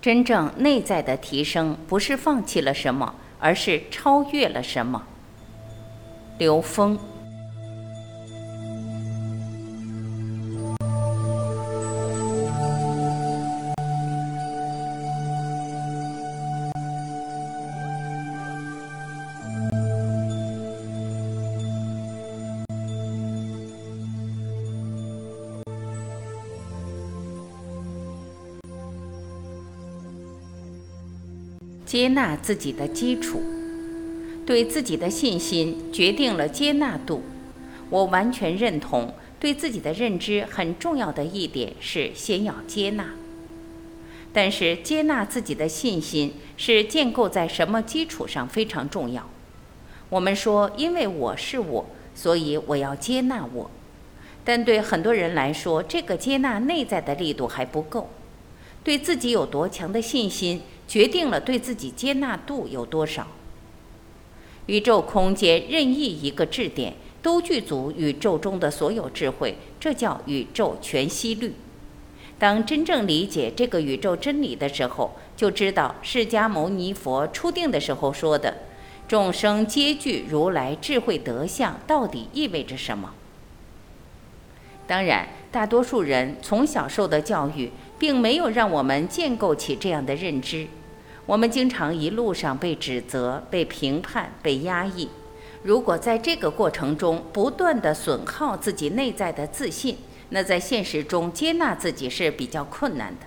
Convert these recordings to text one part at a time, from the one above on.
真正内在的提升，不是放弃了什么，而是超越了什么。刘峰。接纳自己的基础，对自己的信心决定了接纳度。我完全认同，对自己的认知很重要的一点是先要接纳。但是，接纳自己的信心是建构在什么基础上非常重要。我们说，因为我是我，所以我要接纳我。但对很多人来说，这个接纳内在的力度还不够。对自己有多强的信心？决定了对自己接纳度有多少。宇宙空间任意一个质点都具足宇宙中的所有智慧，这叫宇宙全息律。当真正理解这个宇宙真理的时候，就知道释迦牟尼佛初定的时候说的“众生皆具如来智慧德相”到底意味着什么。当然，大多数人从小受的教育，并没有让我们建构起这样的认知。我们经常一路上被指责、被评判、被压抑。如果在这个过程中不断的损耗自己内在的自信，那在现实中接纳自己是比较困难的。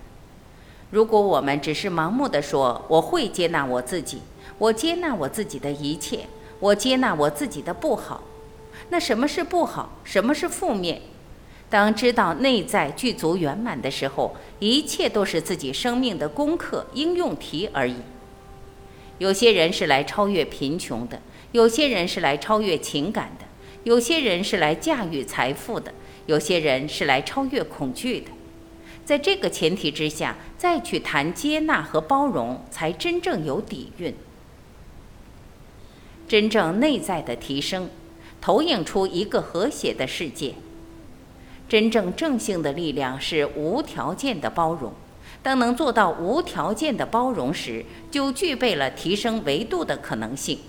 如果我们只是盲目的说我会接纳我自己，我接纳我自己的一切，我接纳我自己的不好，那什么是不好？什么是负面？当知道内在具足圆满的时候，一切都是自己生命的功课应用题而已。有些人是来超越贫穷的，有些人是来超越情感的，有些人是来驾驭财富的，有些人是来超越恐惧的。在这个前提之下，再去谈接纳和包容，才真正有底蕴。真正内在的提升，投影出一个和谐的世界。真正正性的力量是无条件的包容。当能做到无条件的包容时，就具备了提升维度的可能性。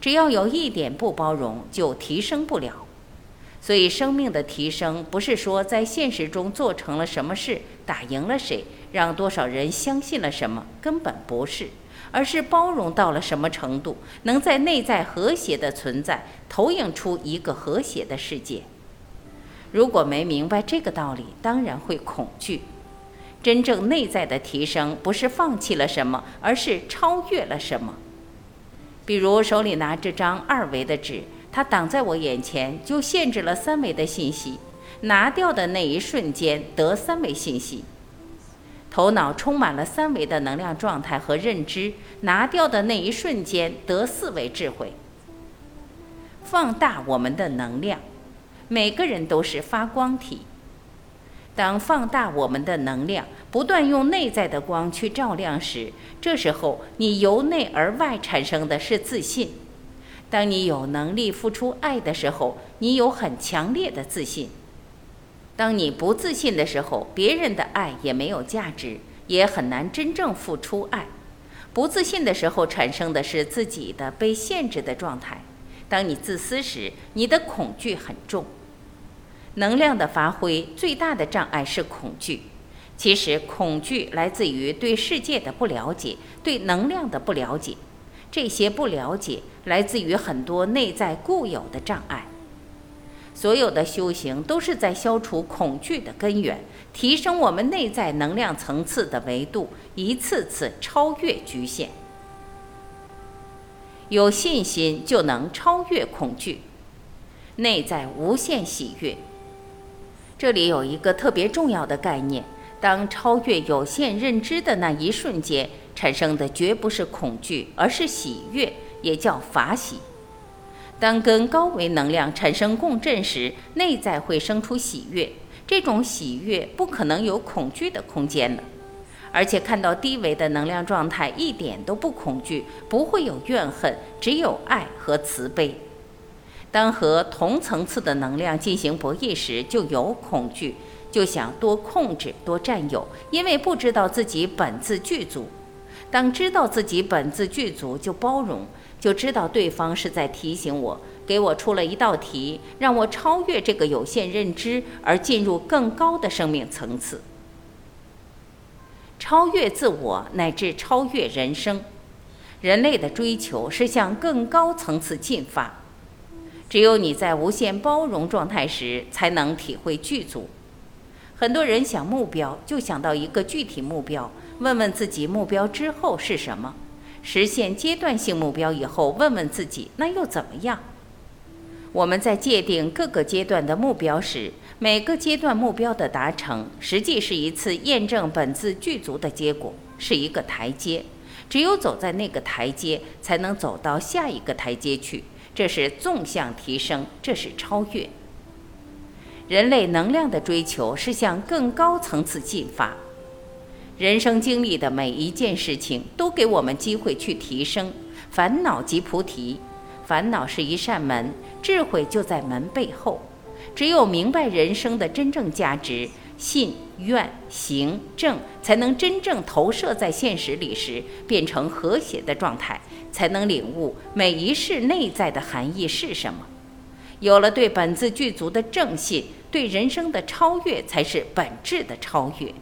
只要有一点不包容，就提升不了。所以，生命的提升不是说在现实中做成了什么事，打赢了谁，让多少人相信了什么，根本不是，而是包容到了什么程度，能在内在和谐的存在，投影出一个和谐的世界。如果没明白这个道理，当然会恐惧。真正内在的提升，不是放弃了什么，而是超越了什么。比如手里拿这张二维的纸，它挡在我眼前，就限制了三维的信息。拿掉的那一瞬间，得三维信息。头脑充满了三维的能量状态和认知，拿掉的那一瞬间，得四维智慧。放大我们的能量。每个人都是发光体。当放大我们的能量，不断用内在的光去照亮时，这时候你由内而外产生的是自信。当你有能力付出爱的时候，你有很强烈的自信。当你不自信的时候，别人的爱也没有价值，也很难真正付出爱。不自信的时候，产生的是自己的被限制的状态。当你自私时，你的恐惧很重。能量的发挥最大的障碍是恐惧。其实，恐惧来自于对世界的不了解，对能量的不了解。这些不了解来自于很多内在固有的障碍。所有的修行都是在消除恐惧的根源，提升我们内在能量层次的维度，一次次超越局限。有信心就能超越恐惧，内在无限喜悦。这里有一个特别重要的概念：当超越有限认知的那一瞬间，产生的绝不是恐惧，而是喜悦，也叫法喜。当跟高维能量产生共振时，内在会生出喜悦。这种喜悦不可能有恐惧的空间了，而且看到低维的能量状态一点都不恐惧，不会有怨恨，只有爱和慈悲。当和同层次的能量进行博弈时，就有恐惧，就想多控制、多占有，因为不知道自己本自具足。当知道自己本自具足，就包容，就知道对方是在提醒我，给我出了一道题，让我超越这个有限认知，而进入更高的生命层次，超越自我，乃至超越人生。人类的追求是向更高层次进发。只有你在无限包容状态时，才能体会具足。很多人想目标，就想到一个具体目标，问问自己目标之后是什么？实现阶段性目标以后，问问自己那又怎么样？我们在界定各个阶段的目标时，每个阶段目标的达成，实际是一次验证本自具足的结果，是一个台阶。只有走在那个台阶，才能走到下一个台阶去。这是纵向提升，这是超越。人类能量的追求是向更高层次进发。人生经历的每一件事情，都给我们机会去提升。烦恼即菩提，烦恼是一扇门，智慧就在门背后。只有明白人生的真正价值。信愿行正，才能真正投射在现实里时，变成和谐的状态，才能领悟每一世内在的含义是什么。有了对本自具足的正信，对人生的超越才是本质的超越。